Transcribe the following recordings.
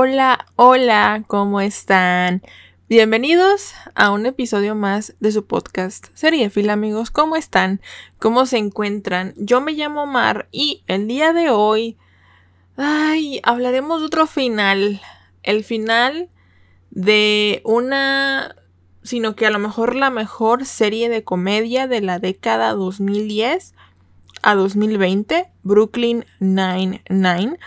Hola, hola, ¿cómo están? Bienvenidos a un episodio más de su podcast Seriefil, amigos. ¿Cómo están? ¿Cómo se encuentran? Yo me llamo Mar y el día de hoy, ay, hablaremos de otro final. El final de una, sino que a lo mejor la mejor serie de comedia de la década 2010 a 2020, Brooklyn Nine-Nine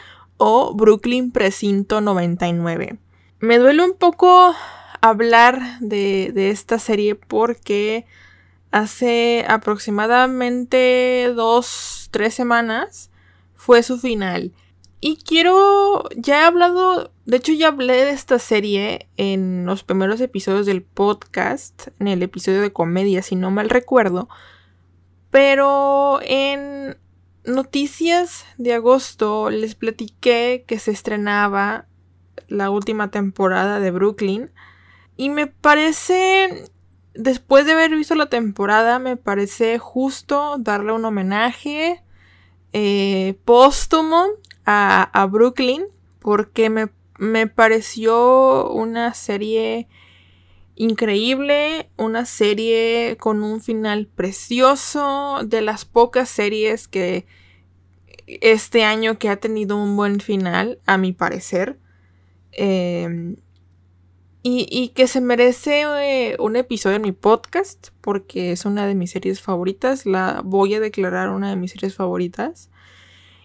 o Brooklyn Precinto 99. Me duele un poco hablar de, esta serie porque hace aproximadamente dos, tres semanas fue su final. Y quiero, ya he hablado, de hecho ya hablé de esta serie en los primeros episodios del podcast, en el episodio de comedia, si no mal recuerdo. Pero en noticias de agosto les platiqué que se estrenaba la última temporada de Brooklyn. Y me parece, después de haber visto la temporada, me parece justo darle un homenaje eh, póstumo a, Brooklyn. Porque me, me pareció una serie increíble, una serie con un final precioso, de las pocas series que este año que ha tenido un buen final, a mi parecer. Em, y, que se merece eh, un episodio en mi podcast, porque es una de mis series favoritas, la voy a declarar una de mis series favoritas.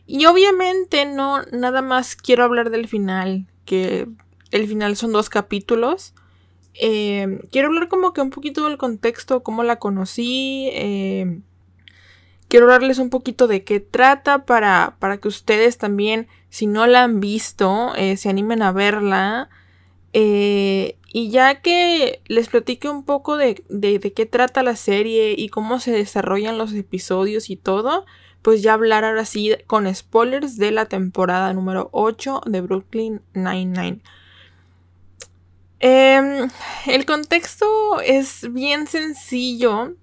Y obviamente no, nada más quiero hablar del final, que el final son dos capítulos. Em, quiero hablar como que un poquito del contexto, cómo la conocí. Em, quiero hablarles un poquito de qué trata para, para que ustedes también, si no la han visto, eh, se animen a verla. Eh, y ya que les platique un poco de, de, de, qué trata la serie y cómo se desarrollan los episodios y todo, pues ya hablar ahora sí con spoilers de la temporada número 8 de Brooklyn Nine-Nine. Em, el contexto es bien sencillo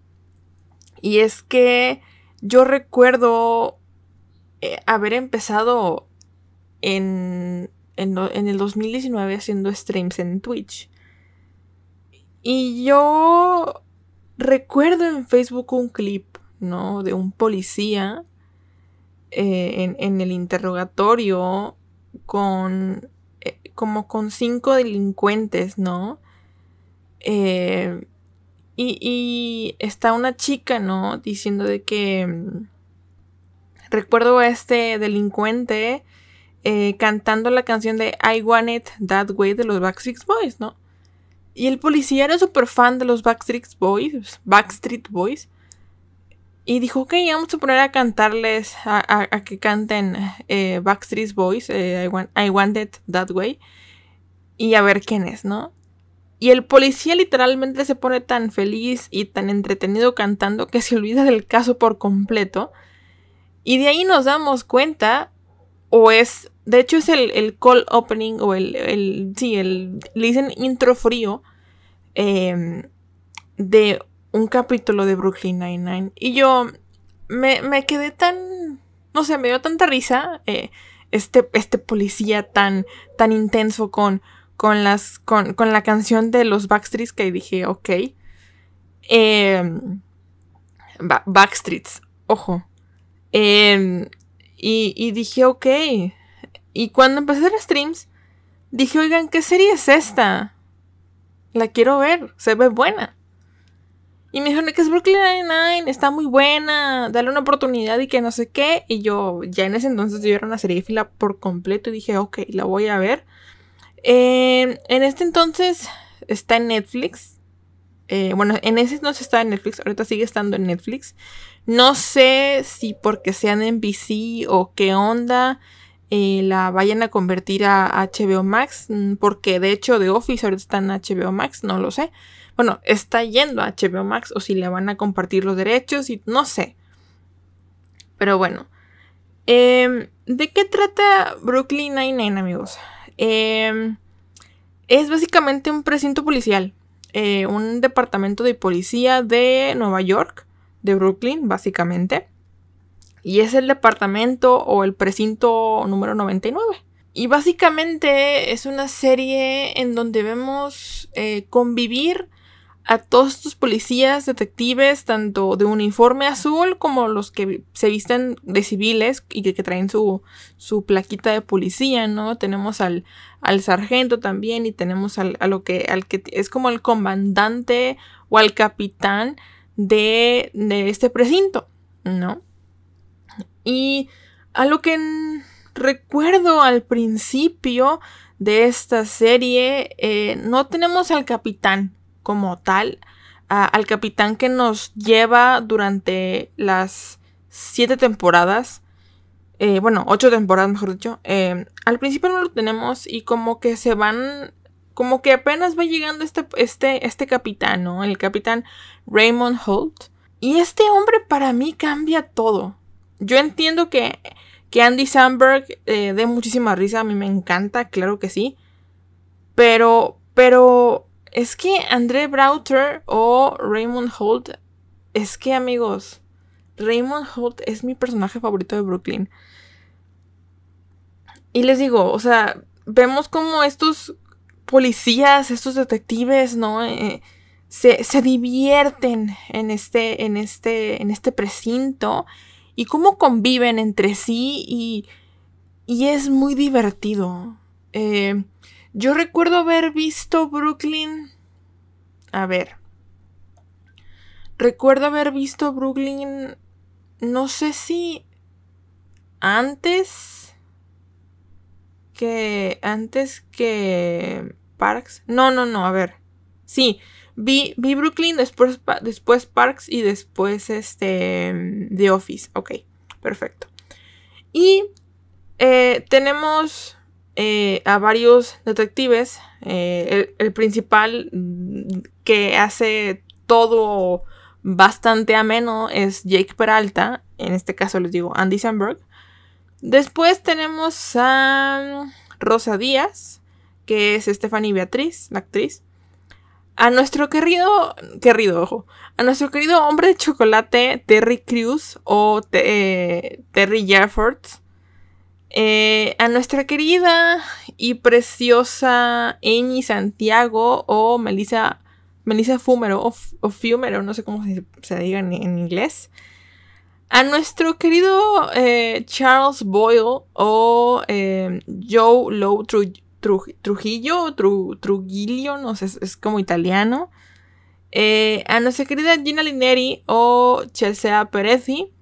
y es que yo recuerdo eh, haber empezado en, en, el 2019 haciendo streams en Twitch. Y yo recuerdo en Facebook un clip, ¿no? De un policía eh, en, el interrogatorio con como con cinco delincuentes, ¿no? Eh, y, está una chica, ¿no? Diciendo de que... Mm, recuerdo a este delincuente eh, cantando la canción de I Want It That Way de los Backstreet Boys, ¿no? Y el policía era súper fan de los Backstreet Boys, Backstreet Boys. Y dijo, ok, vamos a poner a cantarles, a, que canten eh, Backstreet Boys, eh, I, want, It That Way, y a ver quién es, ¿no? Y el policía literalmente se pone tan feliz y tan entretenido cantando que se olvida del caso por completo. Y de ahí nos damos cuenta, o es, de hecho es el, el call opening, o el, el, sí, el, le dicen intro frío, em, de un capítulo de Brooklyn Nine-Nine. Y yo me, quedé tan. No sé, me dio tanta risa. Eh, este, este policía tan, tan intenso con, con, las, con, la canción de los Backstreets que dije, ok. Em, Backstreets, ojo. Em, y, y dije, ok. Y cuando empecé a hacer streams, dije, oigan, ¿qué serie es esta? La quiero ver, se ve buena. Y me dijeron que es Brooklyn Nine-Nine, está muy buena, dale una oportunidad y que no sé qué. Y yo, ya en ese entonces yo era una serie de fila por completo y dije, ok, la voy a ver. en este entonces está en Netflix. Eh, bueno, en ese entonces estaba en Netflix, ahorita sigue estando en Netflix. No sé si porque sean en NBC o qué onda. eh, la vayan a convertir a HBO Max, mm, porque de hecho The Office ahorita está en HBO Max, no lo sé. Bueno, está yendo a HBO Max o si le van a compartir los derechos y no sé. Pero bueno. Em, ¿De qué trata Brooklyn Nine-Nine, amigos? Em, es básicamente un precinto policial. Eh, un departamento de policía de Nueva York, de Brooklyn, básicamente. Y es el departamento o el precinto número 99. Y básicamente es una serie en donde vemos eh, convivir a todos estos policías, detectives, tanto de uniforme azul como los que se visten de civiles y que, traen su, su, plaquita de policía, ¿no? Tenemos al, al sargento también y tenemos al, a lo que, al que es como el comandante o al capitán de, de este precinto, ¿no? Y a lo que recuerdo al principio de esta serie, eh, no tenemos al capitán como tal, al capitán que nos lleva durante las siete temporadas, eh, bueno, ocho temporadas mejor dicho, eh, al principio no lo tenemos y como que se van, como que apenas va llegando este, este, este capitán, ¿no? El capitán Raymond Holt. Y este hombre para mí cambia todo. Yo entiendo que, que Andy Samberg eh, dé muchísima risa, a mí me encanta, claro que sí. Pero, pero es que André Browter o Raymond Holt, es que amigos, Raymond Holt es mi personaje favorito de Brooklyn. Y les digo, o sea, vemos como estos policías, estos detectives, ¿no? Eh, se, se, divierten en este, en este, en este precinto y cómo conviven entre sí y, y es muy divertido. Eh, yo recuerdo haber visto Brooklyn. A ver. Recuerdo haber visto Brooklyn. No sé si. Antes. Que. Antes que. Parks. No, no, no. A ver. Sí. Vi, vi Brooklyn, después, después Parks y después este. The Office. Ok. Perfecto. Y. Eh, tenemos eh, a varios detectives. Eh, el, principal mm, que hace todo bastante ameno es Jake Peralta. En este caso les digo Andy Samberg. Después tenemos a Rosa Díaz, que es Stephanie Beatriz, la actriz. A nuestro querido, querido, ojo, a nuestro querido hombre de chocolate, Terry Crews o eh, Terry Jeffords. Eh, a nuestra querida y preciosa Amy Santiago o Melissa, Melissa Fumero o, Fumero, no sé cómo se, diga en, inglés. A nuestro querido eh, Charles Boyle o eh, Joe Lowe Trujillo, Trujillo, no sé, es, como italiano. a nuestra querida Gina Lineri o Chelsea Perezi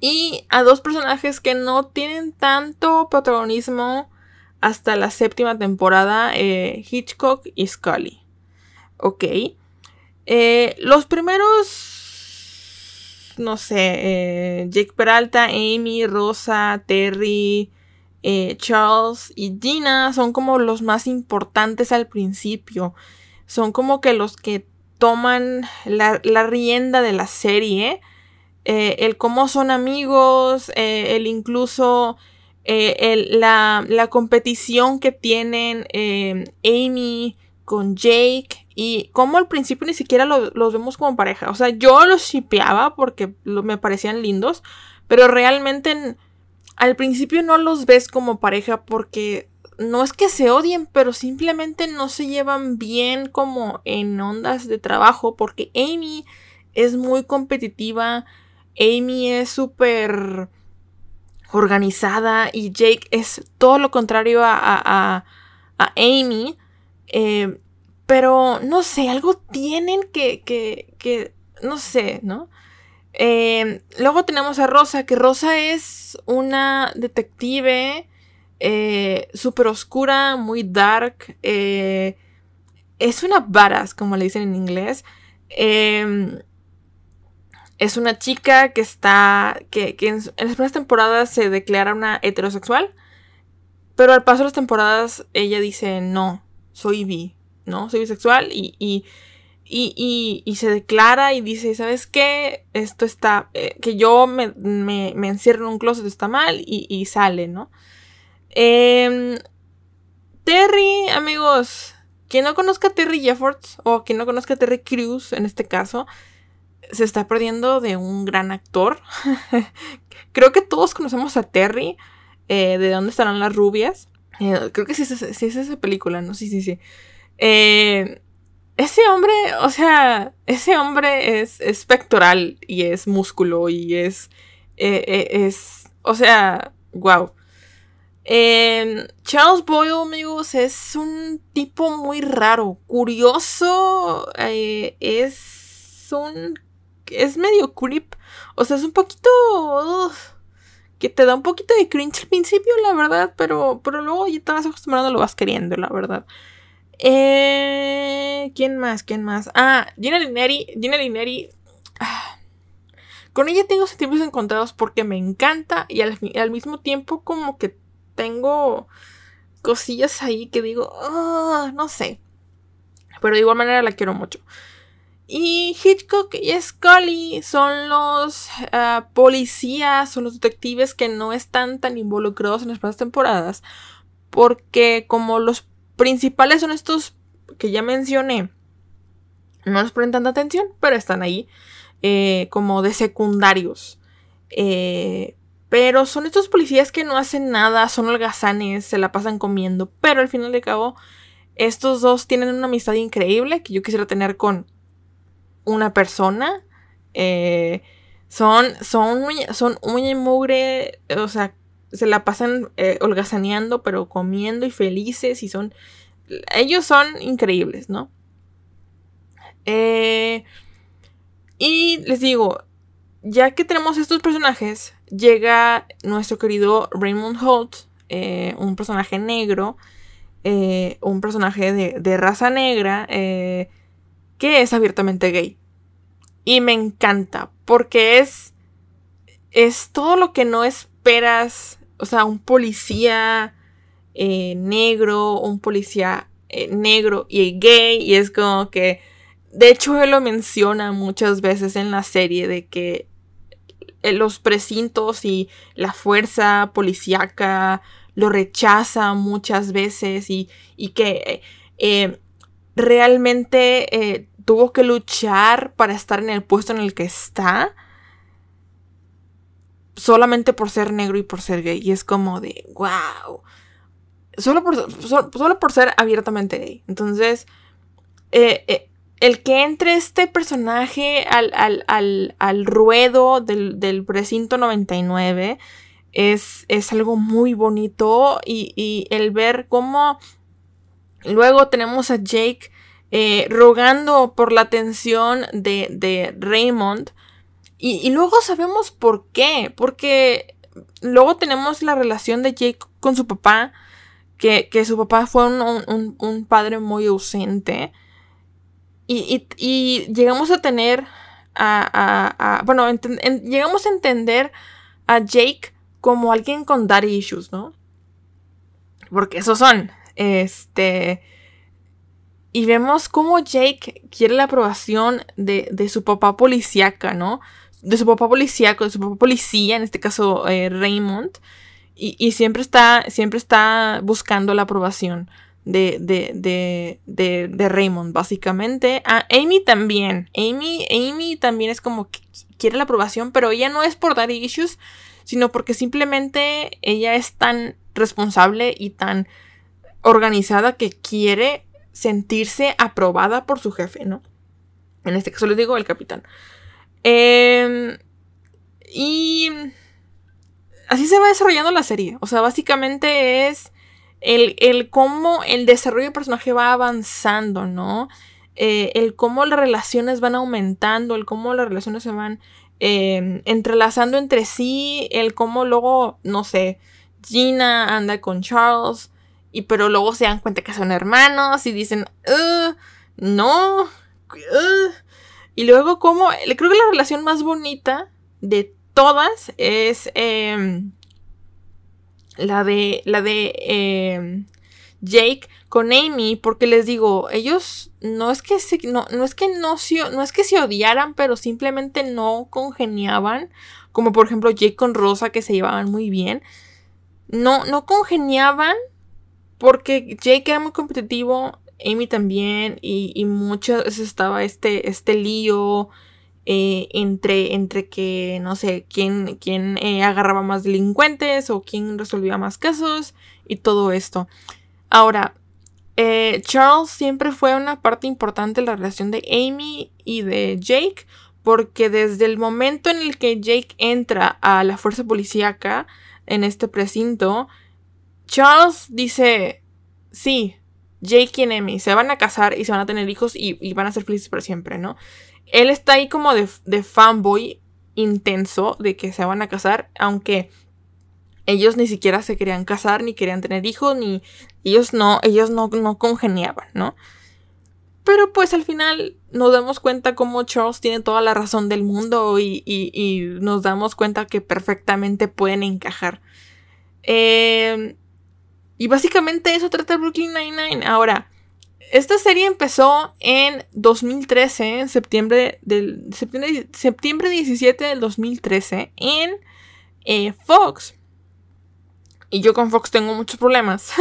y a dos personajes que no tienen tanto protagonismo hasta la séptima temporada, eh, Hitchcock y Scully. Ok. Eh, los primeros, no sé, eh, Jake Peralta, Amy, Rosa, Terry, Charles y Gina son como los más importantes al principio. Son como que los que toman la, la rienda de la serie eh, el cómo son amigos, eh, el incluso eh, la, competición que tienen Amy con Jake y cómo al principio ni siquiera los vemos como pareja. O sea, yo los shipeaba porque me parecían lindos, pero realmente al principio no los ves como pareja porque no es que se odien, pero simplemente no se llevan bien como en ondas de trabajo porque Amy es muy competitiva, Amy es súper organizada y Jake es todo lo contrario a, Amy. Eh, pero no sé, algo tienen que, que, que no sé, ¿no? Eh, luego tenemos a Rosa, que Rosa es una detective eh, súper oscura, muy dark. es una varas, como le dicen en inglés. Es una chica que está, que, en, las primeras temporadas se declara una heterosexual, pero al paso de las temporadas ella dice, no, soy bi, ¿no? Soy bisexual y, y, y, y se declara y dice, ¿sabes qué? Esto está, eh, que yo me, me, me, encierro en un closet está mal y, sale, ¿no? Em, Terry, amigos, quien no conozca a Terry Jeffords o quien no conozca a Terry Crews en este caso, se está perdiendo de un gran actor. creo que todos conocemos a Terry. Eh, ¿De dónde estarán las rubias? Eh, creo que sí, es esa película, ¿no? Sí, sí, sí. Eh, ese hombre, o sea, ese hombre es, espectoral y es músculo y es. es. O sea, wow. Charles Boyle, amigos, es un tipo muy raro, curioso, es un es medio creep. O sea, es un poquito... que te da un poquito de cringe al principio, la verdad, pero, pero luego ya te vas acostumbrando, lo vas queriendo, la verdad. Eh, ¿Quién más? ¿Quién más? Ah, Gina Lineri. Gina Lineri. Ah, con ella tengo sentimientos encontrados porque me encanta y al, al, mismo tiempo como que tengo cosillas ahí que digo, ah, no sé. Pero de igual manera la quiero mucho. Y Hitchcock y Scully son los ah, policías, son los detectives que no están tan involucrados en las primeras temporadas. Porque como los principales son estos que ya mencioné, no les ponen tanta atención, pero están ahí eh, como de secundarios. Eh, pero son estos policías que no hacen nada, son holgazanes, se la pasan comiendo. Pero al final de cabo, estos dos tienen una amistad increíble que yo quisiera tener con una persona. Eh, son, son, son uña y mugre, o sea, se la pasan eh, holgazaneando, pero comiendo y felices y son... Ellos son increíbles, ¿no? Eh, y les digo, ya que tenemos estos personajes, llega nuestro querido Raymond Holt, un personaje negro, un personaje de, de raza negra, que es abiertamente gay. Y me encanta, porque es, es todo lo que no esperas, o sea, un policía eh, negro, un policía eh, negro y gay, y es como que, de hecho, él lo menciona muchas veces en la serie de que eh, los precintos y la fuerza policíaca lo rechaza muchas veces y, y que realmente tuvo que luchar para estar en el puesto en el que está solamente por ser negro y por ser gay. Y es como de, wow. Solo por, solo, por ser abiertamente gay. Entonces, eh, eh, el que entre este personaje al, al, ruedo del, del, precinto 99 es, es algo muy bonito. Y, y el ver cómo luego tenemos a Jake eh, rogando por la atención de, Raymond. Y, luego sabemos por qué. Porque luego tenemos la relación de Jake con su papá. Que, su papá fue un, padre muy ausente. Y, llegamos a tener a, bueno, llegamos a entender a Jake como alguien con daddy issues, ¿no? Porque esos son. Este y vemos cómo Jake quiere la aprobación de, su papá policíaca, ¿no? De su papá policíaco, de su papá policía, en este caso eh, Raymond. Y, siempre, está, siempre está buscando la aprobación de, de, de, de, Raymond, básicamente. A Amy también. Amy, Amy también es como que quiere la aprobación, pero ella no es por dar issues, sino porque simplemente ella es tan responsable y tan organizada que quiere sentirse aprobada por su jefe, ¿no? En este caso les digo el capitán. Em, y así se va desarrollando la serie. O sea, básicamente es el, cómo el desarrollo del personaje va avanzando, ¿no? Eh, el cómo las relaciones van aumentando, el cómo las relaciones se van em, entrelazando entre sí, el cómo luego, no sé, Gina anda con Charles, y pero luego se dan cuenta que son hermanos y dicen, no, Y luego como, creo que la relación más bonita de todas es em, la de, la de em, Jake con Amy, porque les digo, ellos no es que se, no, no es que no, no es que se odiaran, pero simplemente no congeniaban, como por ejemplo Jake con Rosa que se llevaban muy bien. No, no congeniaban porque Jake era muy competitivo, Amy también, y, y muchas estaba este, este lío eh, entre, entre que, no sé, quién, quién eh, agarraba más delincuentes o quién resolvía más casos y todo esto. Ahora, eh, Charles siempre fue una parte importante de la relación de Amy y de Jake, porque desde el momento en el que Jake entra a la fuerza policíaca en este precinto, Charles dice, sí, Jake y Amy se van a casar y se van a tener hijos y, van a ser felices por siempre, ¿no? Él está ahí como de, fanboy intenso de que se van a casar, aunque ellos ni siquiera se querían casar, ni querían tener hijos, ni ellos no, ellos no, no congeniaban, ¿no? Pero pues al final nos damos cuenta cómo Charles tiene toda la razón del mundo y, y, nos damos cuenta que perfectamente pueden encajar. Eh, y básicamente eso trata Brooklyn Nine-Nine. Ahora, esta serie empezó en 2013, en septiembre del septiembre, septiembre 17 del 2013 en eh, Fox. Y yo con Fox tengo muchos problemas.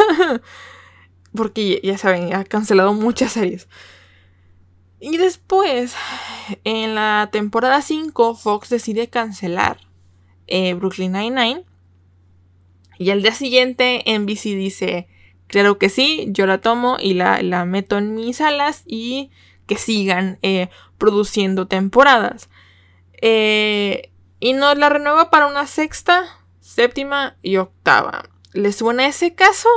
Porque ya saben, ha cancelado muchas series. Y después, en la temporada 5, Fox decide cancelar eh, Brooklyn Nine-Nine. Y al día siguiente, NBC dice: Claro que sí, yo la tomo y la, la meto en mis alas y que sigan eh, produciendo temporadas. Eh, y nos la renueva para una sexta séptima y octava. ¿Les suena ese caso?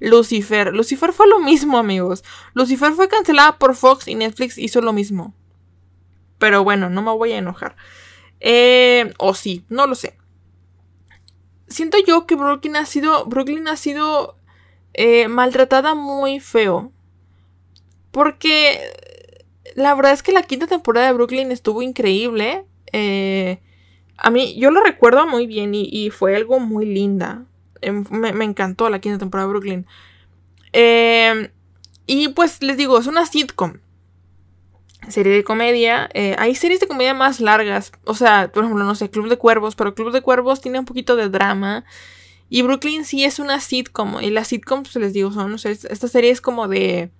Lucifer. Lucifer fue lo mismo, amigos. Lucifer fue cancelada por Fox y Netflix hizo lo mismo. Pero bueno, no me voy a enojar. Eh, o sí, no lo sé. Siento yo que Brooklyn ha sido. Brooklyn ha sido eh, maltratada muy feo. Porque la verdad es que la quinta temporada de Brooklyn estuvo increíble. Eh, a mí, yo lo recuerdo muy bien y, fue algo muy linda. Em, me, encantó la quinta temporada de Brooklyn. Em, y pues les digo, es una sitcom. Serie de comedia. Eh, hay series de comedia más largas. O sea, por ejemplo, no sé, Club de Cuervos. Pero Club de Cuervos tiene un poquito de drama. Y Brooklyn sí es una sitcom. Y las sitcoms, pues, les digo, son, no sé, esta serie es como de,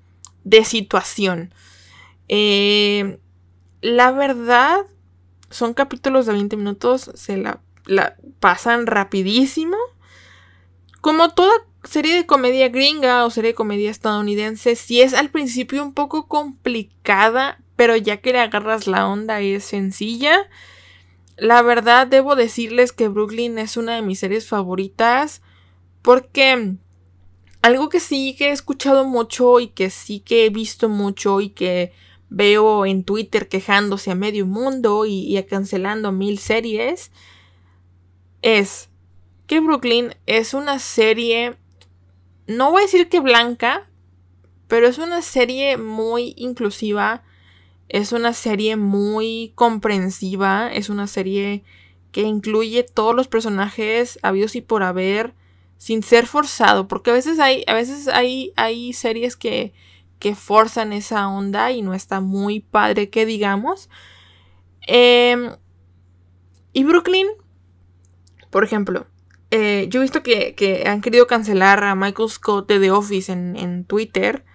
de situación. Eh, la verdad, son capítulos de 20 minutos, se la, pasan rapidísimo. Como toda serie de comedia gringa o serie de comedia estadounidense, sí es al principio un poco complicada, pero ya que le agarras la onda es sencilla. La verdad debo decirles que Brooklyn es una de mis series favoritas porque algo que sí que he escuchado mucho y que sí que he visto mucho y que veo en Twitter quejándose a medio mundo y, cancelando mil series, es que Brooklyn es una serie, no voy a decir que blanca, pero es una serie muy inclusiva, es una serie muy comprensiva, es una serie que incluye todos los personajes habidos y por haber sin ser forzado, porque a veces hay, a veces hay, hay series que que forzan esa onda y no está muy padre que digamos. Em, y Brooklyn, por ejemplo, eh, yo he visto que, han querido cancelar a Michael Scott de The Office en, Twitter.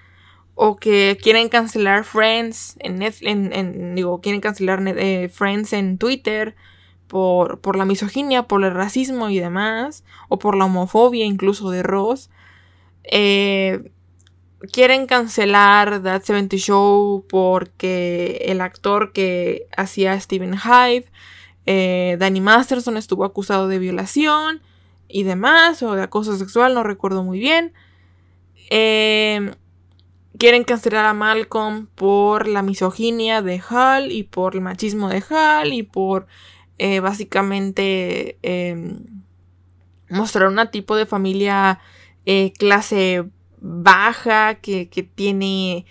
O que quieren cancelar Friends en Netflix. Digo, quieren cancelar eh, Friends en Twitter. Por, por, la misoginia, por el racismo y demás. O por la homofobia incluso de Ross. Eh, quieren cancelar That 70 Show porque el actor que hacía Steven Hyde, eh, Danny Masterson, estuvo acusado de violación y demás, o de acoso sexual, no recuerdo muy bien. Em, quieren cancelar a Malcolm por la misoginia de Hal y por el machismo de Hal y por eh, básicamente em, mostrar un tipo de familia eh, clase baja, que, tiene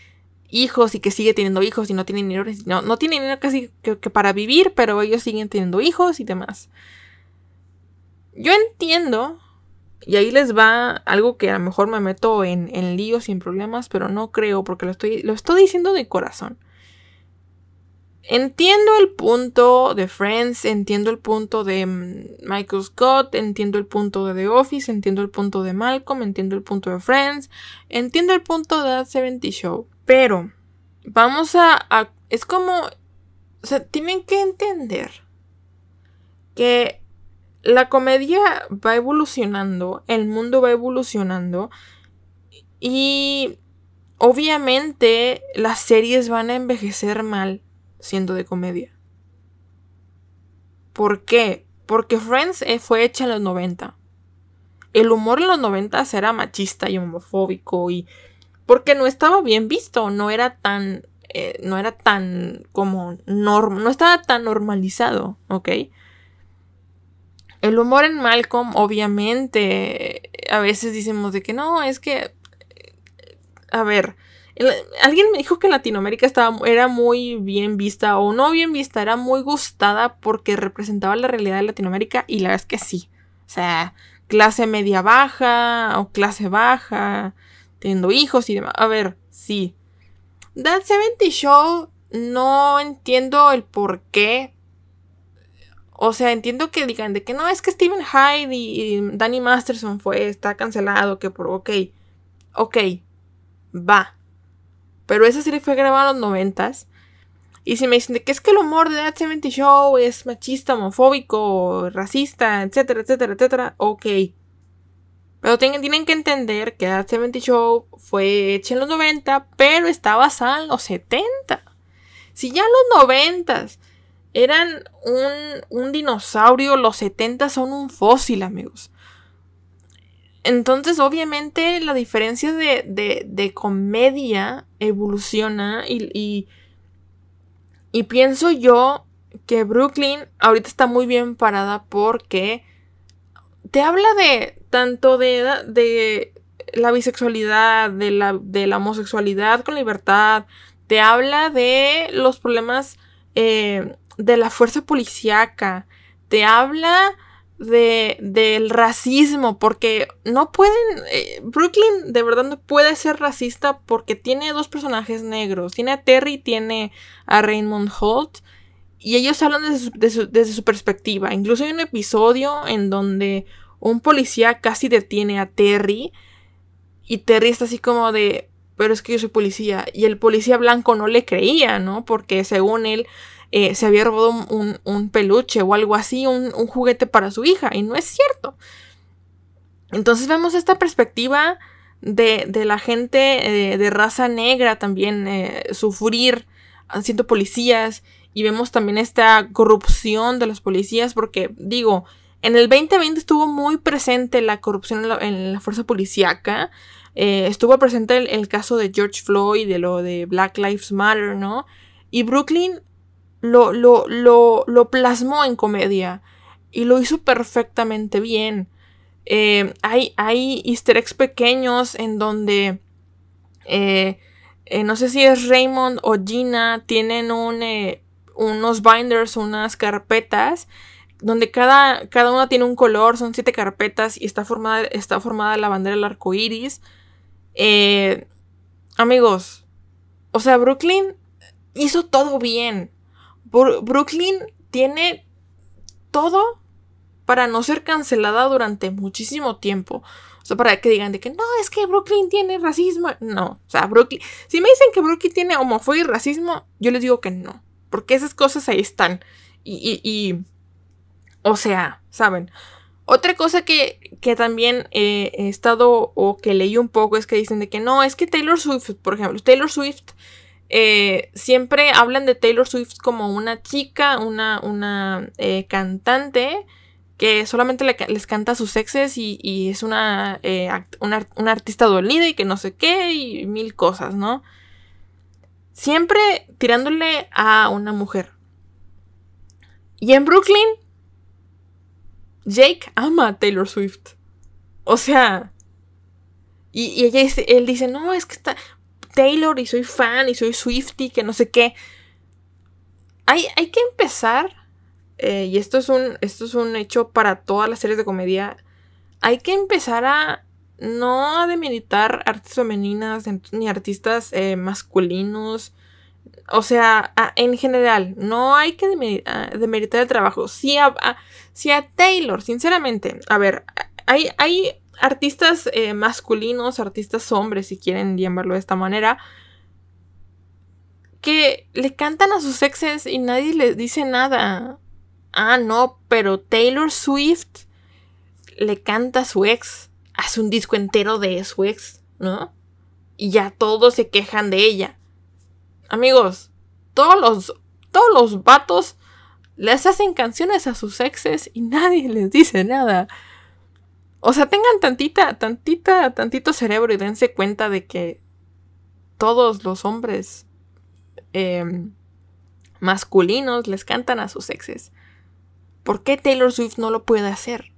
hijos y que sigue teniendo hijos y no tiene dinero, no, no tiene dinero casi que, para vivir, pero ellos siguen teniendo hijos y demás. Yo entiendo, y ahí les va algo que a lo mejor me meto en, en líos sin problemas, pero no creo porque lo estoy, lo estoy diciendo de corazón. Entiendo el punto de Friends, entiendo el punto de mm, Michael Scott, entiendo el punto de The Office, entiendo el punto de Malcolm, entiendo el punto de Friends, entiendo el punto de That 70 Show. Pero vamos a, es como, o sea, tienen que entender que la comedia va evolucionando, el mundo va evolucionando y obviamente las series van a envejecer mal siendo de comedia. ¿Por qué? Porque Friends eh, fue hecha en los 90. El humor en los 90 era machista y homofóbico y porque no estaba bien visto, no era tan eh, no era tan como norm no estaba tan normalizado, ¿ok? El humor en Malcolm, obviamente, a veces decimos de que no, es que, a ver, alguien me dijo que en Latinoamérica estaba, era muy bien vista o no bien vista, era muy gustada porque representaba la realidad de Latinoamérica y la verdad es que sí. O sea, clase media baja o clase baja, teniendo hijos y demás. A ver, sí. That 70 Show no entiendo el por qué. O sea, entiendo que digan de que no, es que Steven Hyde y, Danny Masterson fue, está cancelado, que por, ok, ok, va. Pero esa serie fue grabada en los noventas. Y si me dicen que es que el humor de That 70 Show es machista, homofóbico, racista, etcétera, etcétera, etcétera, ok. Pero tienen, tienen que entender que That 70 Show fue hecha en los 90, pero está basada en los 70. Si ya los 90 eran un, un dinosaurio, los 70 son un fósil, amigos. Entonces, obviamente, la diferencia de, comedia evoluciona y, y, pienso yo que Brooklyn ahorita está muy bien parada porque te habla de tanto de, de la bisexualidad, de la, de la, homosexualidad con libertad, te habla de los problemas eh, de la fuerza policíaca, te habla de, del racismo, porque no pueden, eh, Brooklyn de verdad no puede ser racista porque tiene dos personajes negros, tiene a Terry y tiene a Raymond Holt, y ellos hablan desde su, perspectiva, incluso hay un episodio en donde un policía casi detiene a Terry, y Terry está así como de, pero es que yo soy policía, y el policía blanco no le creía, ¿no? Porque según él, eh, se había robado un, peluche o algo así, un, juguete para su hija, y no es cierto. Entonces vemos esta perspectiva de, la gente eh, de raza negra también eh, sufrir siendo policías y vemos también esta corrupción de los policías porque digo, en el 2020 estuvo muy presente la corrupción en la, fuerza policíaca, estuvo presente el, el, caso de George Floyd, de lo de Black Lives Matter, ¿no? Y Brooklyn lo, lo, lo, lo plasmó en comedia y lo hizo perfectamente bien. Eh, hay, hay easter eggs pequeños en donde eh, eh, no sé si es Raymond o Gina tienen un, unos binders, unas carpetas donde cada, cada una tiene un color, son siete carpetas y está formada, está formada la bandera del arco iris. amigos, o sea, Brooklyn hizo todo bien. Brooklyn tiene todo para no ser cancelada durante muchísimo tiempo. O sea, para que digan de que no, es que Brooklyn tiene racismo. No, o sea, Brooklyn. Si me dicen que Brooklyn tiene homofobia y racismo, yo les digo que no. Porque esas cosas ahí están. Y, y, o sea, ¿saben? Otra cosa que, que también he estado o que leí un poco es que dicen de que no, es que Taylor Swift, por ejemplo, Taylor Swift eh, siempre hablan de Taylor Swift como una chica, una, una eh, cantante que solamente les canta a sus exes y, es una, eh, una, artista dolida y que no sé qué y mil cosas, ¿no? Siempre tirándole a una mujer. Y en Brooklyn, Jake ama a Taylor Swift. O sea, y, ella él dice, no, es que está, Taylor y soy fan y soy Swifty, que no sé qué. Hay, hay que empezar, eh, y esto es, un, esto es un hecho para todas las series de comedia, hay que empezar a no a demeritar artistas femeninas ni artistas eh, masculinos. O sea, en general, no hay que demeritar el trabajo. Si a, si a Taylor, sinceramente, a ver, hay, hay artistas eh, masculinos, artistas hombres, si quieren llamarlo de esta manera, que le cantan a sus exes y nadie les dice nada. Ah, no, pero Taylor Swift le canta a su ex, hace un disco entero de su ex, ¿no? Y ya todos se quejan de ella. Amigos, todos los, todos los vatos les hacen canciones a sus exes y nadie les dice nada. O sea, tengan tantita, tantita, tantito cerebro y dense cuenta de que todos los hombres em, masculinos les cantan a sus exes. ¿Por qué Taylor Swift no lo puede hacer?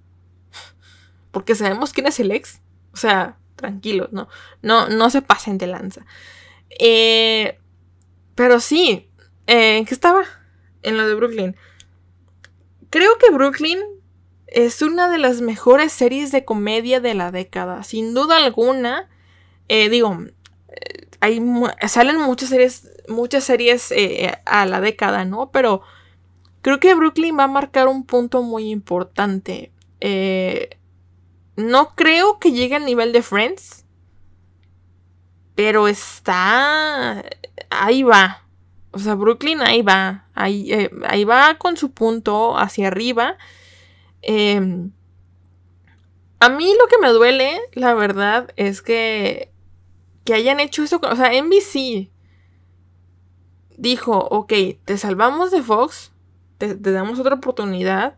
Porque sabemos quién es el ex. O sea, tranquilos, ¿no? No, no se pasen de lanza. Eh, pero sí, eh, ¿en qué estaba? En lo de Brooklyn. Creo que Brooklyn es una de las mejores series de comedia de la década, sin duda alguna. Eh, digo, eh, hay, salen muchas series, muchas series eh, a la década, ¿no? Pero creo que Brooklyn va a marcar un punto muy importante. no creo que llegue al nivel de Friends, pero está... Ahí va. O sea, Brooklyn ahí va. Ahí, ahí va con su punto hacia arriba. Em, a mí lo que me duele, la verdad, es que, que hayan hecho eso. O sea, NBC dijo, ok, te salvamos de Fox, te, damos otra oportunidad.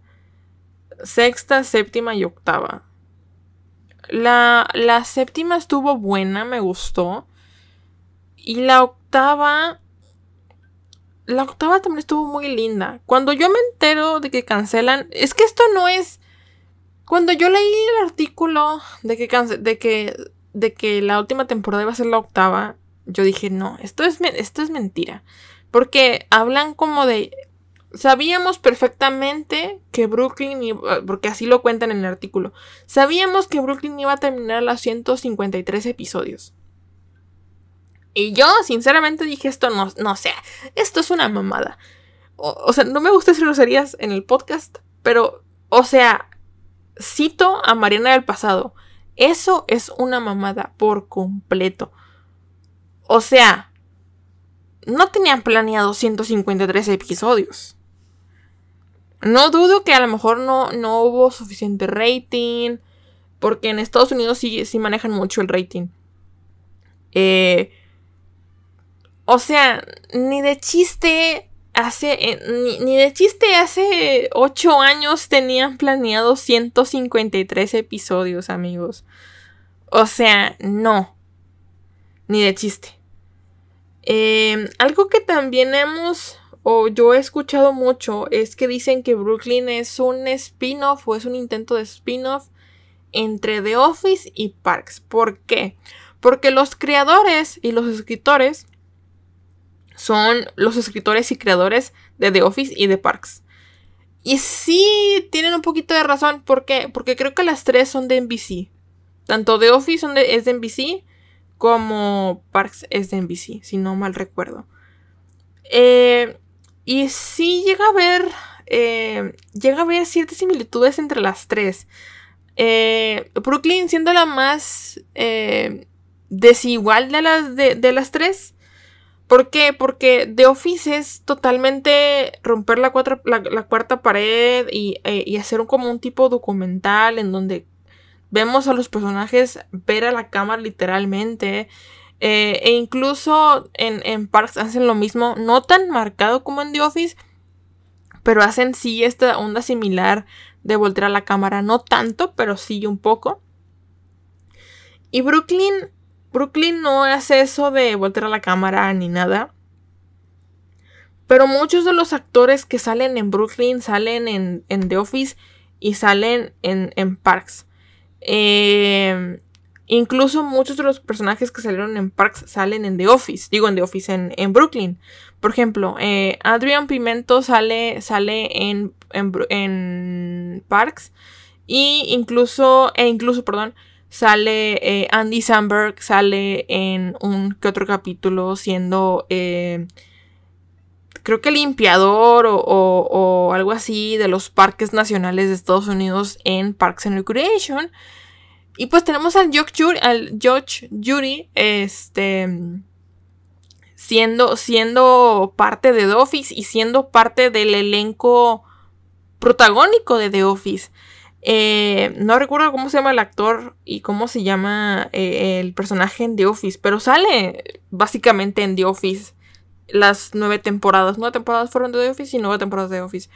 Sexta, séptima y octava. La, la séptima estuvo buena, me gustó. Y la octava la octava también estuvo muy linda. Cuando yo me entero de que cancelan, es que esto no es. Cuando yo leí el artículo de que, de que, de que la última temporada iba a ser la octava, yo dije, no, esto es, esto es mentira. Porque hablan como de... Sabíamos perfectamente que Brooklyn, iba, porque así lo cuentan en el artículo, sabíamos que Brooklyn iba a terminar los 153 episodios. Y yo, sinceramente, dije esto no, no sé, esto es una mamada. O, sea, no me gusta decir groserías en el podcast, pero, o sea, cito a Mariana del pasado. Eso es una mamada por completo. O sea, no tenían planeado 153 episodios. No dudo que a lo mejor no, no hubo suficiente rating. Porque en Estados Unidos sí, sí manejan mucho el rating. Eh, o sea, ni de chiste hace. Eh, ni, de chiste hace 8 años tenían planeado 153 episodios, amigos. O sea, no. Ni de chiste. Em, algo que también hemos. O yo he escuchado mucho. Es que dicen que Brooklyn es un spin-off. O es un intento de spin-off. Entre The Office y Parks. ¿Por qué? Porque los creadores y los escritores son los escritores y creadores de The Office y de Parks. Y sí tienen un poquito de razón. ¿Por qué? Porque creo que las tres son de NBC. Tanto The Office es de NBC como Parks es de NBC, si no mal recuerdo. Eh, y sí llega a ver. Eh, llega a haber ciertas similitudes entre las tres. Eh, Brooklyn siendo la más desigual de las, de las tres. ¿Por qué? Porque The Office es totalmente romper la, cuarta pared eh, y, hacer un, como un tipo documental en donde vemos a los personajes ver a la cámara literalmente. Eh, e incluso en, en, Parks hacen lo mismo, no tan marcado como en The Office, pero hacen sí esta onda similar de voltear a la cámara, no tanto, pero sí un poco. Y Brooklyn Brooklyn no hace eso de voltear a la cámara ni nada. Pero muchos de los actores que salen en Brooklyn salen en, The Office y salen en, Parks. Eh, Incluso muchos de los personajes que salieron en Parks salen en The Office. Digo en The Office en, Brooklyn. Por ejemplo, eh, Adrian Pimento sale, sale en, en, Parks. Y incluso, e incluso, perdón, sale eh, Andy Samberg, sale en un que otro capítulo siendo, eh, creo que limpiador o, o, algo así de los parques nacionales de Estados Unidos en Parks and Recreation. Y pues tenemos al George Jury, este, siendo, siendo parte de The Office y siendo parte del elenco protagónico de The Office. Eh, no recuerdo cómo se llama el actor y cómo se llama eh, el personaje en The Office, pero sale básicamente en The Office las nueve temporadas. Nueve temporadas fueron de The Office y nueve temporadas de The Office.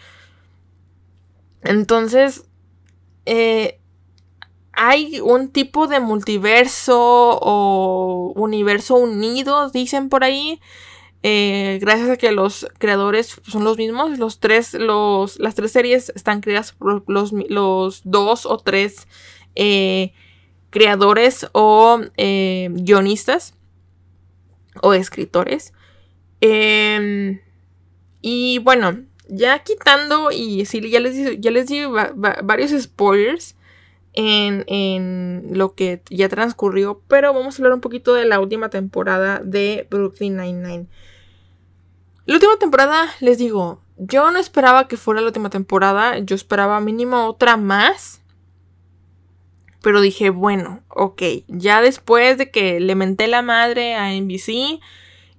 Entonces, eh, hay un tipo de multiverso o universo unido, dicen por ahí. Eh, gracias a que los creadores son los mismos. Los tres, los, las tres series están creadas por los, los dos o tres eh, creadores o eh, guionistas o escritores. Em, y bueno, ya quitando y sí, ya les, ya les di varios spoilers en, lo que ya transcurrió, pero vamos a hablar un poquito de la última temporada de Brooklyn Nine-Nine. La última temporada, les digo, yo no esperaba que fuera la última temporada, yo esperaba mínimo otra más. Pero dije, bueno, ok, ya después de que le menté la madre a NBC,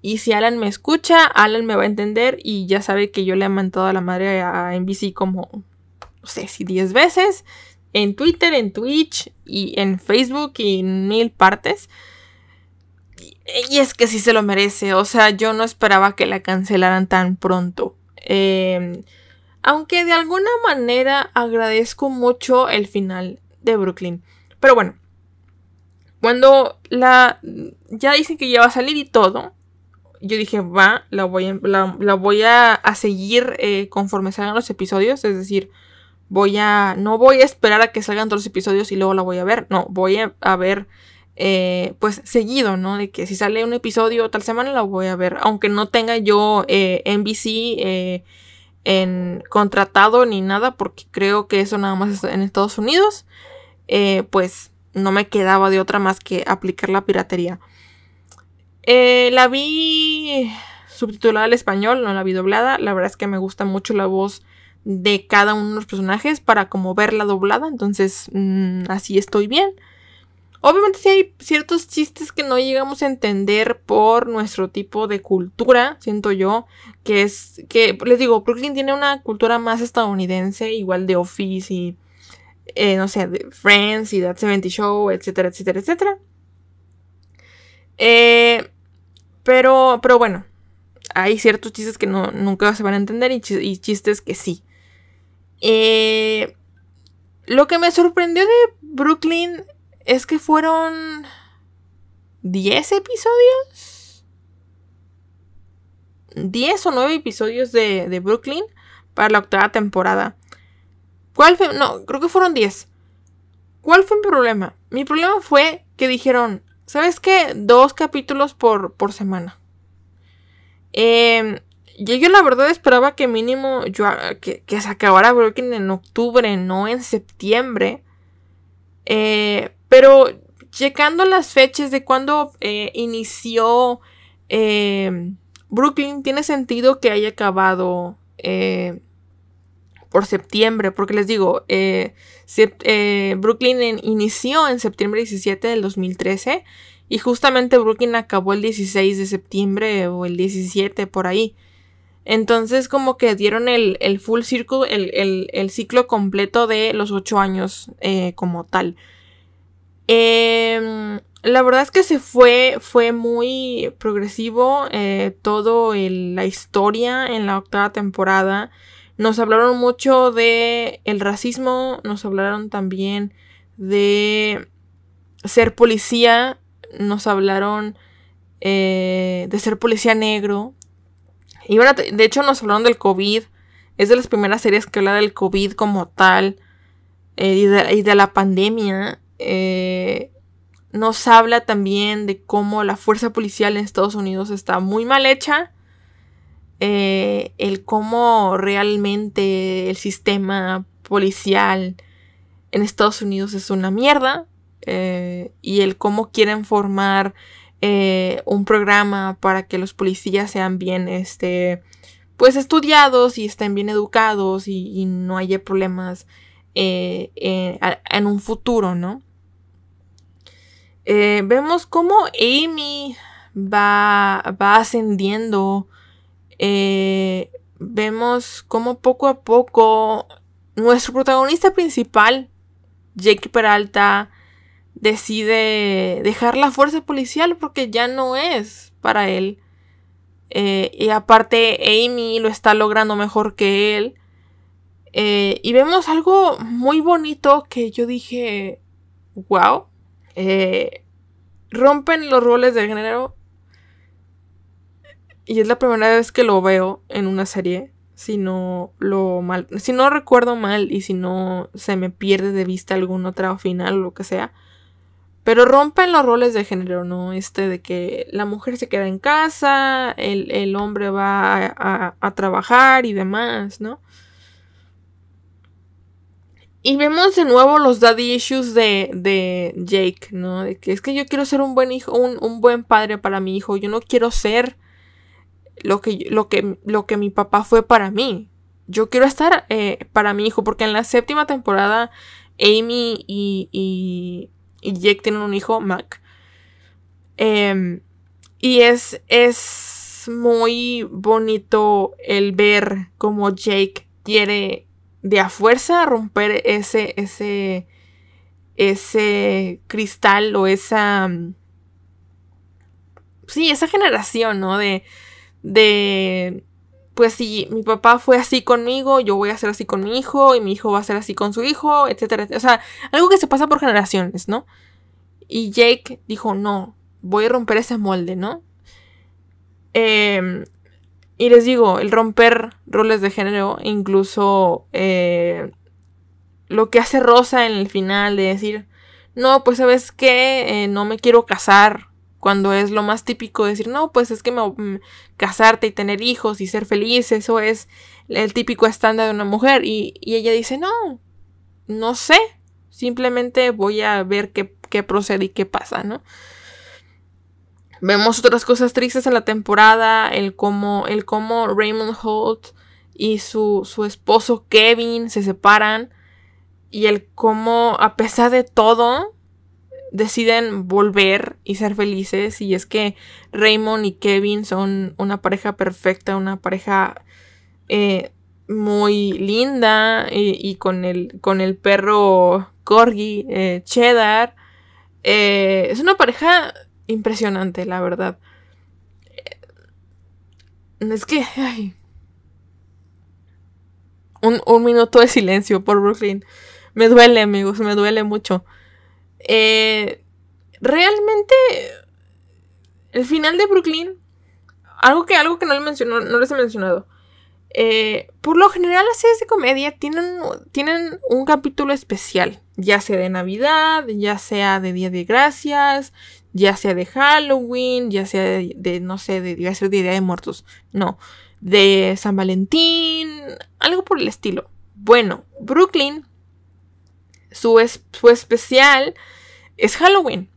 y si Alan me escucha, Alan me va a entender y ya sabe que yo le he mentado a la madre a NBC como, no sé si 10 veces en Twitter, en Twitch y en Facebook y en mil partes. Y, es que sí se lo merece. O sea, yo no esperaba que la cancelaran tan pronto. Em, aunque de alguna manera agradezco mucho el final de Brooklyn. Pero bueno. Cuando la. Ya dicen que ya va a salir y todo. Yo dije, va, la voy a, la, voy a, seguir eh, conforme salgan los episodios. Es decir, voy a, no voy a esperar a que salgan todos los episodios y luego la voy a ver, no, voy a, ver eh, pues seguido, ¿no? De que si sale un episodio tal semana la voy a ver, aunque no tenga yo eh, NBC eh, en contratado ni nada, porque creo que eso nada más está en Estados Unidos, pues no me quedaba de otra más que aplicar la piratería. la vi subtitulada al español, no la vi doblada, la verdad es que me gusta mucho la voz de cada uno de los personajes para como verla doblada. Entonces, mm, así estoy bien. Obviamente sí hay ciertos chistes que no llegamos a entender por nuestro tipo de cultura, siento yo, que es que, les digo, Brooklyn tiene una cultura más estadounidense, igual de Office y, eh, no sé, de Friends y That 70 Show, etcétera, etcétera, etcétera. Eh, pero, pero bueno, hay ciertos chistes que no, nunca se van a entender y chistes que sí. Eh, lo que me sorprendió de Brooklyn es que fueron 10 episodios. 10 o 9 episodios de, Brooklyn para la octava temporada. ¿Cuál fue? No, creo que fueron 10. ¿Cuál fue mi problema? Mi problema fue que dijeron, ¿sabes qué? Dos capítulos por, por semana. Eh, yo la verdad esperaba que mínimo yo, que, se acabara Brooklyn en octubre, no en septiembre. Eh, pero checando las fechas de cuando eh, inició eh, Brooklyn, tiene sentido que haya acabado por septiembre, porque les digo, Brooklyn inició en septiembre 17 del 2013 y justamente Brooklyn acabó el 16 de septiembre o el 17 por ahí. Entonces como que dieron el, full circle, el, ciclo completo de los ocho años eh, como tal. Em, la verdad es que se fue, fue muy progresivo eh, todo la historia en la octava temporada. Nos hablaron mucho de el racismo, nos hablaron también de ser policía, nos hablaron eh, de ser policía negro, y de hecho nos hablaron del COVID. Es de las primeras series que habla del COVID como tal. Eh, y, de, la pandemia. Eh, nos habla también de cómo la fuerza policial en Estados Unidos está muy mal hecha. Eh, el cómo realmente el sistema policial en Estados Unidos es una mierda. Eh, y el cómo quieren formar eh, un programa para que los policías sean bien, este, pues estudiados y estén bien educados y, no haya problemas en un futuro, ¿no? Eh, vemos cómo Amy va, va ascendiendo. Eh, vemos cómo poco a poco nuestro protagonista principal, Jake Peralta, decide dejar la fuerza policial porque ya no es para él. Eh, y aparte Amy lo está logrando mejor que él. y vemos algo muy bonito que yo dije, wow. Eh, rompen los roles de género. Y es la primera vez que lo veo en una serie. Si no lo mal. Si no recuerdo mal y si no se me pierde de vista algún otro final o lo que sea. Pero rompen los roles de género, ¿no? Este de que la mujer se queda en casa, el, hombre va a, trabajar y demás, ¿no? Y vemos de nuevo los daddy issues de, de Jake, ¿no? De que es que yo quiero ser un buen hijo, un, buen padre para mi hijo. Yo no quiero ser lo que, lo que, lo que mi papá fue para mí. Yo quiero estar eh, para mi hijo. Porque en la séptima temporada, Amy y, y, Jake tienen un hijo, Mac. Em, y es, es muy bonito el ver cómo Jake quiere de a fuerza romper ese, ese, ese cristal o esa... Mm, sí, esa generación, ¿no? De, de, pues si mi papá fue así conmigo, yo voy a ser así con mi hijo y mi hijo va a ser así con su hijo, etcétera. O sea, algo que se pasa por generaciones, ¿no? Y Jake dijo, no, voy a romper ese molde, ¿no? Eh, y les digo, el romper roles de género, incluso eh, lo que hace Rosa en el final de decir, no, pues sabes qué, eh, no me quiero casar, cuando es lo más típico de decir, no, pues es que me, mm, casarte y tener hijos y ser feliz, eso es el típico estándar de una mujer. Y, y ella dice, no, no sé, simplemente voy a ver qué, qué procede y qué pasa, ¿no? Vemos otras cosas tristes en la temporada, el cómo, el cómo Raymond Holt y su, su esposo Kevin se separan y el cómo a pesar de todo deciden volver y ser felices y es que Raymond y Kevin son una pareja perfecta, una pareja eh, muy linda y, con, el, con el perro Corgi eh, Cheddar. Eh, es una pareja impresionante, la verdad. Es que... Un, minuto de silencio por Brooklyn. Me duele, amigos, me duele mucho. Eh, realmente, el final de Brooklyn, algo que, algo que no, le no les he mencionado. Eh, por lo general, las series de comedia tienen, tienen un capítulo especial, ya sea de Navidad, ya sea de Día de Gracias, ya sea de Halloween, ya sea de, no sé, de, iba ser de Día de Muertos, no, de San Valentín, algo por el estilo. Bueno, Brooklyn, su, su especial es Halloween.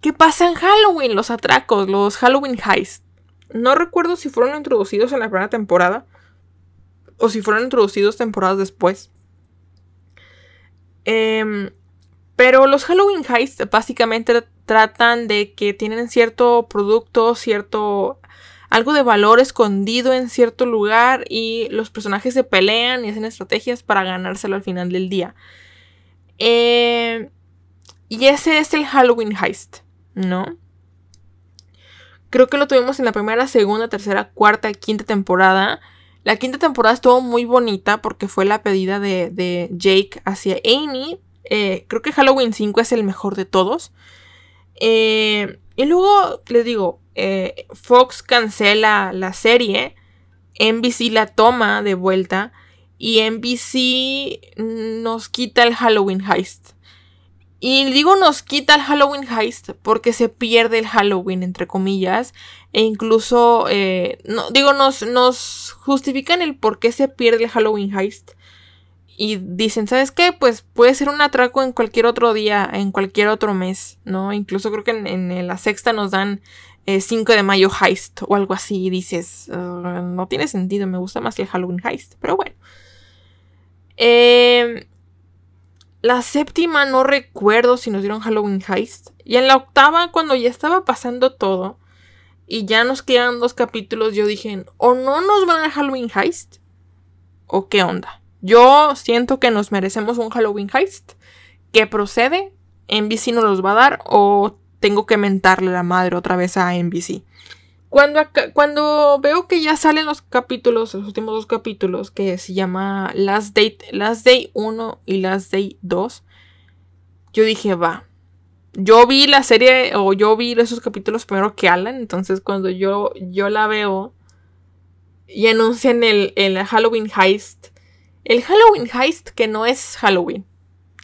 ¿Qué pasa en Halloween? Los atracos, los Halloween Heist. No recuerdo si fueron introducidos en la primera temporada o si fueron introducidos temporadas después. Eh, pero los Halloween Heists básicamente tratan de que tienen cierto producto, cierto algo de valor escondido en cierto lugar y los personajes se pelean y hacen estrategias para ganárselo al final del día. Eh, y ese es el Halloween Heist, ¿no? Creo que lo tuvimos en la primera, segunda, tercera, cuarta, quinta temporada. La quinta temporada estuvo muy bonita porque fue la pedida de Jake hacia Amy eh, creo que Halloween 5 es el mejor de todos. Eh, y luego, les digo, eh, Fox cancela la serie. NBC la toma de vuelta. Y NBC nos quita el Halloween Heist. Y digo nos quita el Halloween Heist porque se pierde el Halloween, entre comillas. E incluso, digo, nos, nos justifican el por qué se pierde el Halloween Heist. Y dicen, ¿sabes qué? Pues puede ser un atraco en cualquier otro día, en cualquier otro mes, ¿no? Incluso creo que en, la sexta nos dan 5 eh, de mayo Heist o algo así. Y dices, ah, no tiene sentido, me gusta más el Halloween Heist. Pero bueno. Eh, la séptima no recuerdo si nos dieron Halloween Heist. Y en la octava, cuando ya estaba pasando todo y ya nos quedan dos capítulos, yo dije, o no nos van a Halloween Heist, o qué onda. Yo siento que nos merecemos un Halloween Heist. ¿Qué procede? NBC nos los va a dar o tengo que mentarle la madre otra vez a NBC. Cuando, cuando veo que ya salen los capítulos, los últimos dos capítulos, que se llama Last Day, Last Day 1 y Last Day 2, yo dije, va. Yo vi la serie, o yo vi esos capítulos primero que Alan, entonces cuando yo, yo la veo y anuncian el, el Halloween Heist, el Halloween Heist que no es Halloween,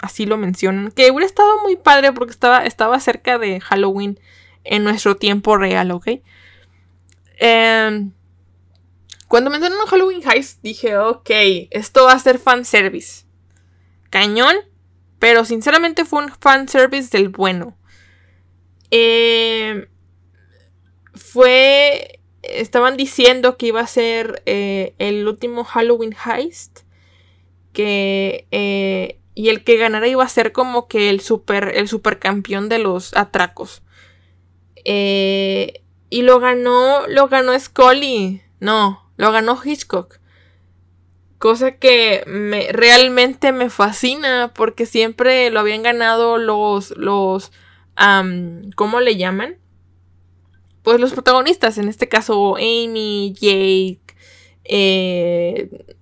así lo mencionan, que hubiera estado muy padre porque estaba, estaba cerca de Halloween en nuestro tiempo real, ¿ok? Em, cuando me mencionaron Halloween Heist, dije, ok, esto va a ser fanservice. Cañón, pero sinceramente fue un fanservice del bueno. Em, fue. Estaban diciendo que iba a ser eh, el último Halloween Heist. Eh, y el que ganara iba a ser como que el super. el supercampeón de los atracos. Eh, y lo ganó, lo ganó Scully. No, lo ganó Hitchcock. Cosa que me, realmente me fascina porque siempre lo habían ganado los, los, ¿cómo le llaman? Pues los protagonistas, en este caso Amy, Jake, eh,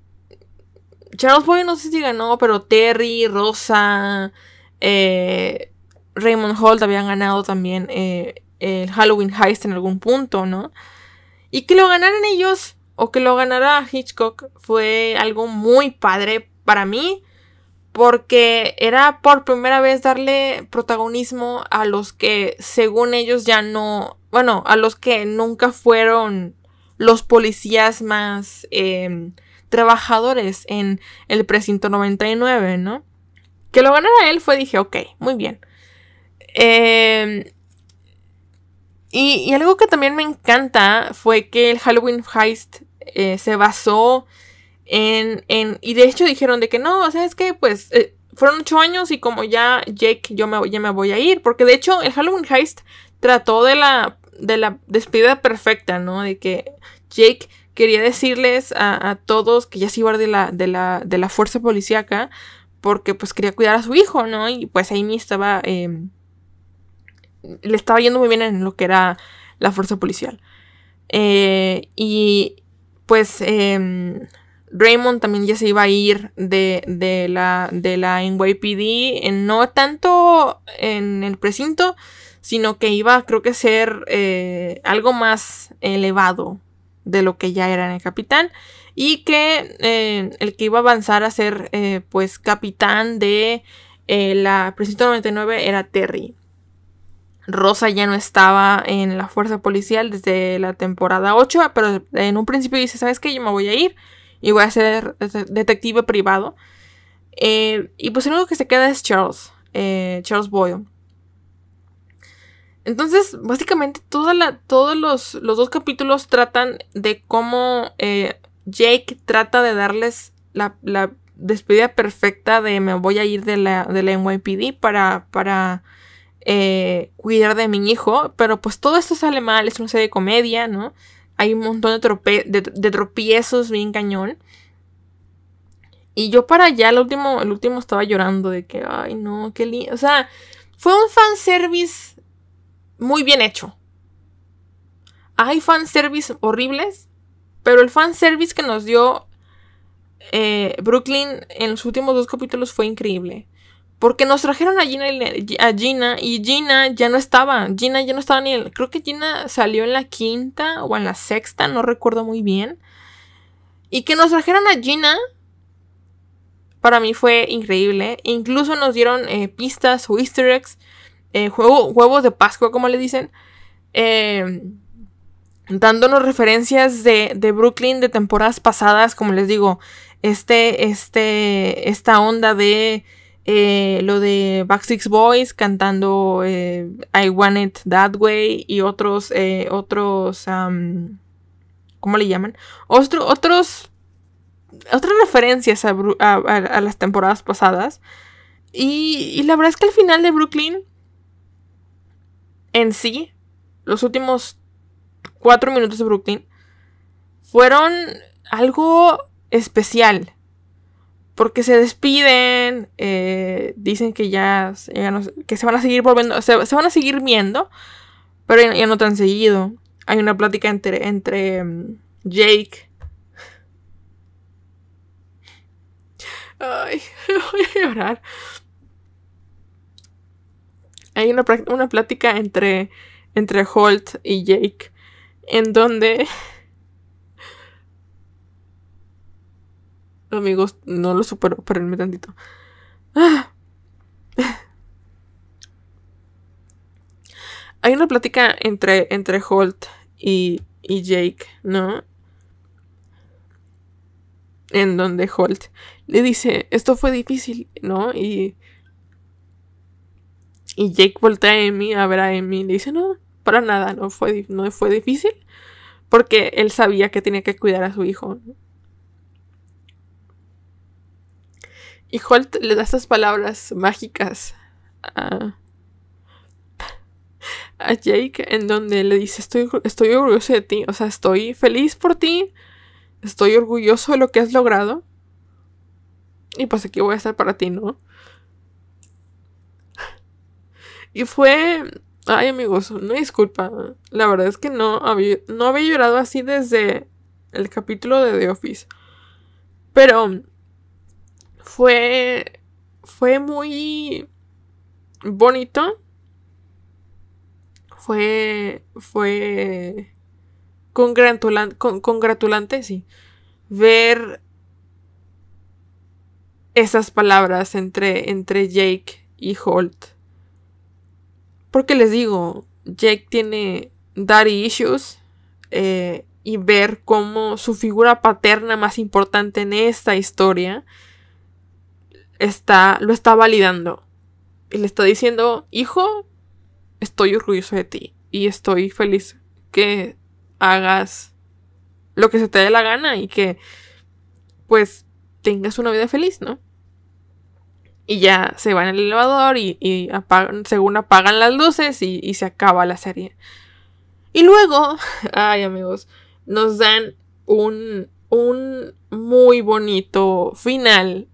Charles Boy no sé si ganó, pero Terry, Rosa, eh, Raymond Holt habían ganado también eh, el Halloween Heist en algún punto, ¿no? Y que lo ganaran ellos o que lo ganara Hitchcock fue algo muy padre para mí porque era por primera vez darle protagonismo a los que según ellos ya no, bueno, a los que nunca fueron los policías más em, trabajadores en el precinto 99, ¿no? Que lo ganara él fue, dije, ok, muy bien. Eh, y, algo que también me encanta fue que el Halloween Heist eh, se basó en, en, Y de hecho dijeron de que no, o sea, es que pues eh, fueron ocho años y como ya Jake, yo me, ya me voy a ir. Porque de hecho el Halloween Heist trató de la, de la despedida perfecta, ¿no? De que Jake quería decirles a, todos que ya se iba de la, de la, de la fuerza policíaca porque pues quería cuidar a su hijo, ¿no? Y pues Amy estaba... Em, le estaba yendo muy bien en lo que era la fuerza policial. Eh, y pues em, Raymond también ya se iba a ir de, la, de la NYPD, no tanto en el precinto, sino que iba creo que ser eh, algo más elevado de lo que ya era en el capitán y que eh, el que iba a avanzar a ser pues capitán de la precinto 99 era Terry. Rosa ya no estaba en la fuerza policial desde la temporada 8, pero en un principio dice, ¿sabes qué? Yo me voy a ir y voy a ser detective privado. Eh, y pues el único que se queda es Charles, eh, Charles Boyle. Entonces, básicamente todos los, dos capítulos tratan de cómo eh, Jake trata de darles la, despedida perfecta de me voy a ir de la, de la NYPD para, para eh, cuidar de mi hijo, pero pues todo esto sale mal, es una serie de comedia, ¿no? Hay un montón de, de, tropiezos bien cañón. Y yo para allá, el último, el último estaba llorando de que, ay no, qué lindo. O sea, fue un fanservice muy bien hecho. Hay fanservice horribles, pero el fanservice que nos dio eh, Brooklyn en los últimos dos capítulos fue increíble. Porque nos trajeron a Gina, a Gina y Gina ya no estaba. Gina ya no estaba ni en. Creo que Gina salió en la quinta o en la sexta, no recuerdo muy bien. Y que nos trajeron a Gina para mí fue increíble. Incluso nos dieron eh, pistas o easter eggs, eh, huevos de Pascua, como le dicen, eh, dándonos referencias de, de, Brooklyn de temporadas pasadas, como les digo, este, este, esta onda de lo de Backstreet Boys cantando I Want It That Way y otros, otros, ¿cómo le llaman? otros otras referencias a, las temporadas pasadas. Y, la verdad es que al final de Brooklyn, en sí, los últimos cuatro minutos de Brooklyn, fueron algo especial. Porque se despiden, eh, dicen que ya, que se van a seguir volviendo, se, van a seguir viendo, pero ya, no tan seguido. Hay una plática entre, entre mm, Jake Ay, voy a llorar. Hay una, una plática entre, entre Holt y Jake en donde... Amigos, no lo supero, espérenme tantito. Hay una plática entre, entre Holt y, y Jake, ¿no? En donde Holt le dice, esto fue difícil, ¿no? Y, y Jake voltea a Amy a ver a Amy y le dice, no, para nada, no fue, no fue difícil, porque él sabía que tenía que cuidar a su hijo. Y Holt le da estas palabras mágicas a, a Jake en donde le dice, estoy, estoy orgulloso de ti, o sea, estoy feliz por ti, estoy orgulloso de lo que has logrado y pues aquí voy a estar para ti, ¿no? Y fue... Ay amigos, no disculpa. La verdad es que no había, no había llorado así desde el capítulo de The Office. Pero fue... Fue muy bonito. Fue... Fue... Congratulante, con, congratulante, sí. Ver esas palabras entre, entre Jake y Holt. Porque les digo, Jake tiene daddy issues eh, y ver cómo su figura paterna más importante en esta historia está, lo está validando. Y le está diciendo, hijo, estoy orgulloso de ti y estoy feliz que hagas lo que se te dé la gana y que pues tengas una vida feliz, ¿no? Y ya se va en el elevador y, apagan, según apagan las luces y, se acaba la serie. Y luego, ay amigos, nos dan un, un muy bonito final.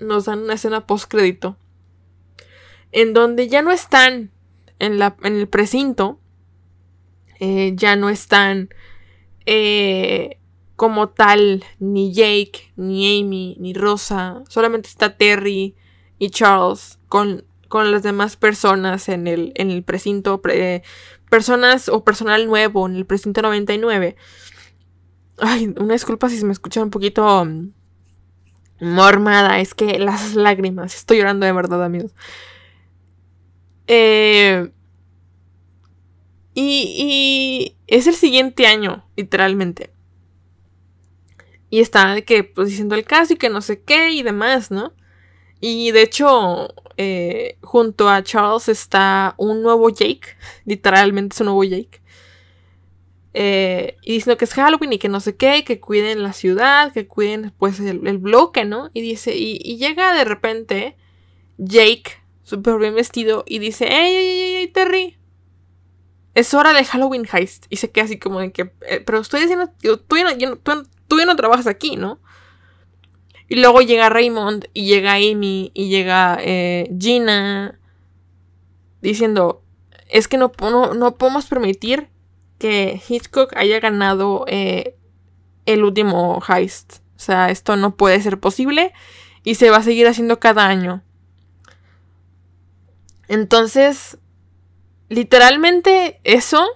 Nos dan una escena post crédito. En donde ya no están en, la, en el precinto. Eh, ya no están eh, como tal ni Jake, ni Amy, ni Rosa. Solamente está Terry y Charles con, con las demás personas en el, en el precinto, personas o personal nuevo en el precinto 99. Ay, una disculpa si se me escucha un poquito mm, mormada, es que las lágrimas, estoy llorando de verdad, amigos. Eh, y, y es el siguiente año, literalmente. Y está de que, pues diciendo el caso y que no sé qué y demás, ¿no? Y de hecho, eh, junto a Charles está un nuevo Jake, literalmente es un nuevo Jake. Eh, y diciendo que es Halloween y que no sé qué, que cuiden la ciudad, que cuiden pues el, bloque, ¿no? Y dice, y, llega de repente Jake, súper bien vestido, y dice, ¡Ey, ey, ey, ey, Terry! Es hora de Halloween Heist. Y se queda así como de que, eh, pero estoy diciendo, tú ya no trabajas aquí, ¿no? Y luego llega Raymond y llega Amy y llega eh, Gina diciendo, es que no, no, podemos permitir que Hitchcock haya ganado eh, el último heist. O sea, esto no puede ser posible y se va a seguir haciendo cada año. Entonces, literalmente eso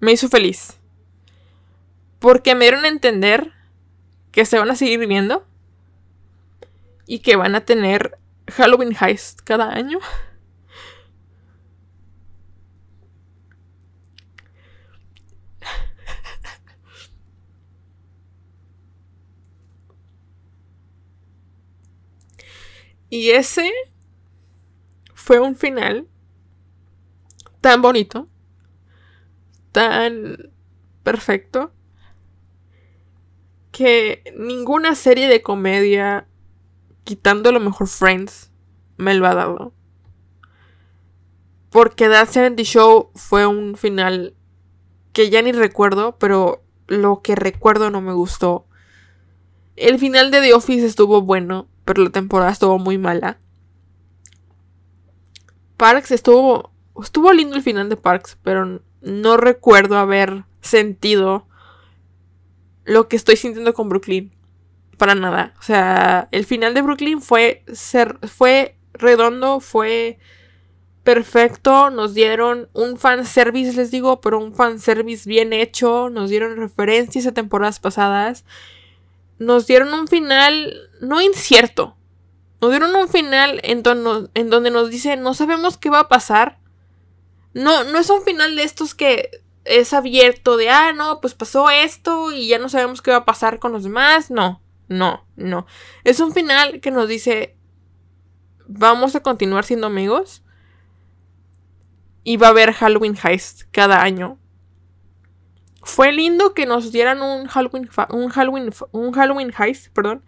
me hizo feliz. Porque me dieron a entender que se van a seguir viviendo y que van a tener Halloween Heist cada año. Y ese fue un final tan bonito, tan perfecto, que ninguna serie de comedia, quitando lo mejor Friends, me lo ha dado. Porque That 70 Show fue un final que ya ni recuerdo, pero lo que recuerdo no me gustó. El final de The Office estuvo bueno pero la temporada estuvo muy mala. Parks estuvo. Estuvo lindo el final de Parks, pero no recuerdo haber sentido lo que estoy sintiendo con Brooklyn. Para nada. O sea, el final de Brooklyn fue, ser, fue redondo, fue perfecto. Nos dieron un fanservice, les digo, pero un fanservice bien hecho. Nos dieron referencias a temporadas pasadas nos dieron un final no incierto. Nos dieron un final en, en donde nos dice no sabemos qué va a pasar. No, no es un final de estos que es abierto de, ah, no, pues pasó esto y ya no sabemos qué va a pasar con los demás. No, no, no. Es un final que nos dice, vamos a continuar siendo amigos. Y va a haber Halloween Heist cada año fue lindo que nos dieran un Halloween, un Halloween, un Halloween Heist, perdón,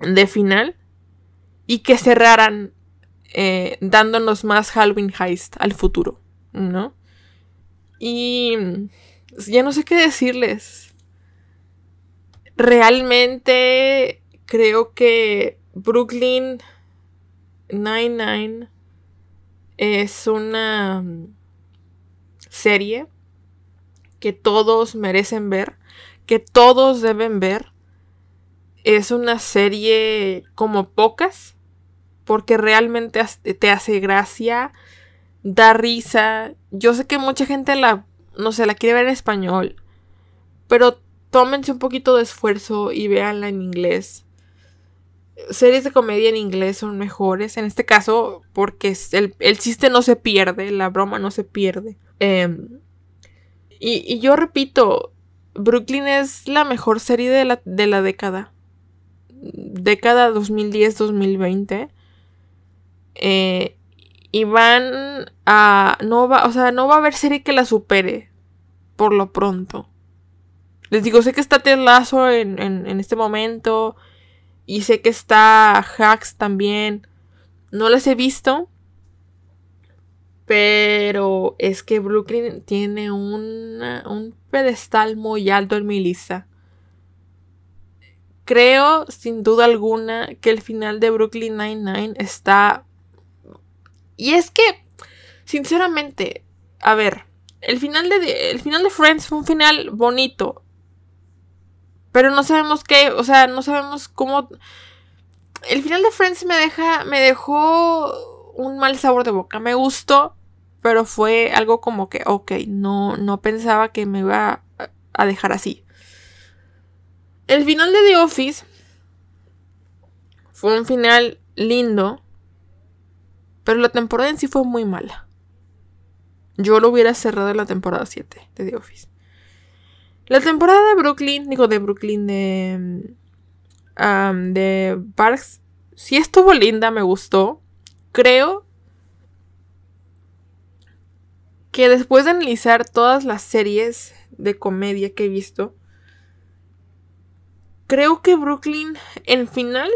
de final y que cerraran eh, dándonos más Halloween Heist al futuro, ¿no? Y ya no sé qué decirles. Realmente creo que Brooklyn Nine-Nine es una serie que todos merecen ver, que todos deben ver. Es una serie como pocas, porque realmente te hace gracia, da risa. Yo sé que mucha gente la, no sé, la quiere ver en español, pero tómense un poquito de esfuerzo y véanla en inglés. Series de comedia en inglés son mejores, en este caso, porque el, el chiste no se pierde, la broma no se pierde. Eh, y, yo repito, Brooklyn es la mejor serie de la, de la década. Década 2010-2020. Eh, y van a. No va, o sea, no va a haber serie que la supere. Por lo pronto. Les digo, sé que está Ted Lasso en, en este momento. Y sé que está Hacks también. No las he visto. Pero es que Brooklyn tiene un pedestal muy alto en mi lista. Creo, sin duda alguna, que el final de Brooklyn Nine-Nine está. Y es que, sinceramente, a ver, el final de, el final de Friends fue un final bonito. Pero no sabemos qué, o sea, no sabemos cómo. El final de Friends me deja. me dejó un mal sabor de boca. Me gustó, pero fue algo como que, ok, no, no pensaba que me iba a, dejar así. El final de The Office fue un final lindo, pero la temporada en sí fue muy mala. Yo lo hubiera cerrado en la temporada 7 de The Office. La temporada de Brooklyn, digo de Brooklyn, de, de Parks, sí estuvo linda, me gustó. Creo que después de analizar todas las series de comedia que he visto, creo que Brooklyn en final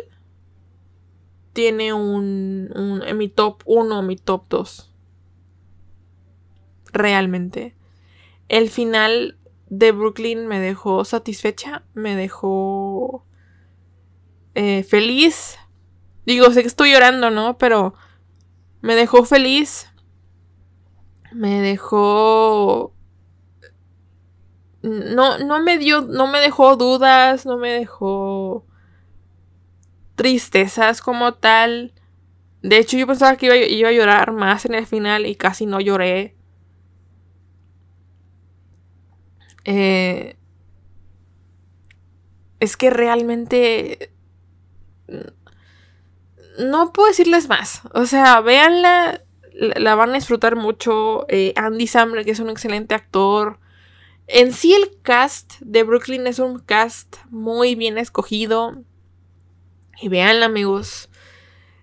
tiene un, en mi top 1 o mi top 2. Realmente. El final de Brooklyn me dejó satisfecha, me dejó eh, feliz. Digo, sé que estoy llorando, ¿no? Pero me dejó feliz me dejó no, no me dio, no me dejó dudas, no me dejó tristezas como tal. De hecho, yo pensaba que iba, iba, a llorar más en el final y casi no lloré. Eh, es que realmente no puedo decirles más. O sea, véanla, la van a disfrutar mucho. Eh, Andy Samberg, que es un excelente actor. En sí el cast de Brooklyn es un cast muy bien escogido. Y véanla, amigos.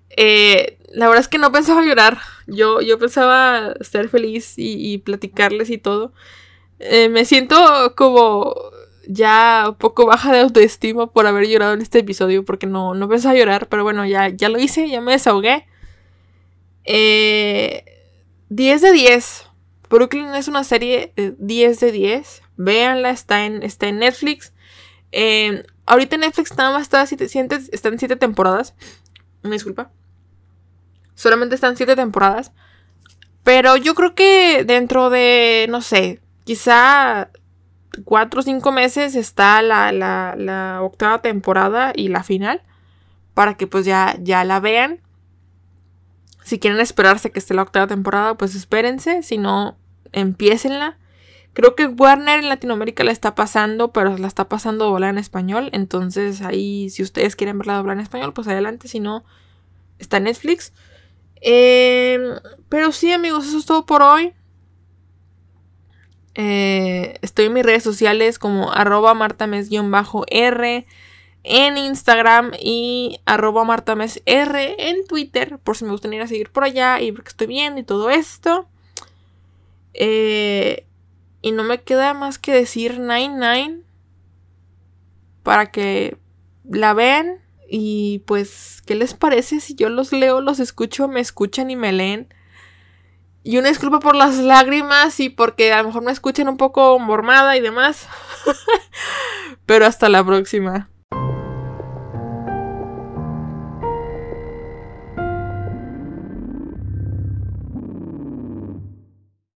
Eh, la verdad es que no pensaba llorar. Yo, yo pensaba ser feliz y, platicarles y todo. Eh, me siento como ya un poco baja de autoestima por haber llorado en este episodio porque no, no pensaba llorar, pero bueno, ya, ya lo hice, ya me desahogué. Eh, 10 de 10. Brooklyn es una serie 10 de 10. Véanla, está en, está en Netflix. Eh, ahorita Netflix nada más está, siete, está en 7 temporadas. Me disculpa. Solamente están 7 temporadas. Pero yo creo que dentro de, no sé, quizá cuatro o cinco meses está la, octava temporada y la final. Para que pues ya, ya la vean. Si quieren esperarse que esté la octava temporada, pues espérense. Si no, empiecenla. Creo que Warner en Latinoamérica la está pasando, pero la está pasando doblada en español. Entonces ahí, si ustedes quieren verla doblada en español, pues adelante. Si no, está Netflix. Em, pero sí, amigos, eso es todo por hoy. Eh, estoy en mis redes sociales como arroba martames-r en Instagram y arroba martamesr en Twitter, por si me gustaría ir a seguir por allá y ver estoy bien y todo esto. Eh, y no me queda más que decir 99 para que la vean. Y pues, ¿qué les parece si yo los leo, los escucho, me escuchan y me leen? Y una disculpa por las lágrimas y porque a lo mejor me escuchan un poco mormada y demás. Pero hasta la próxima.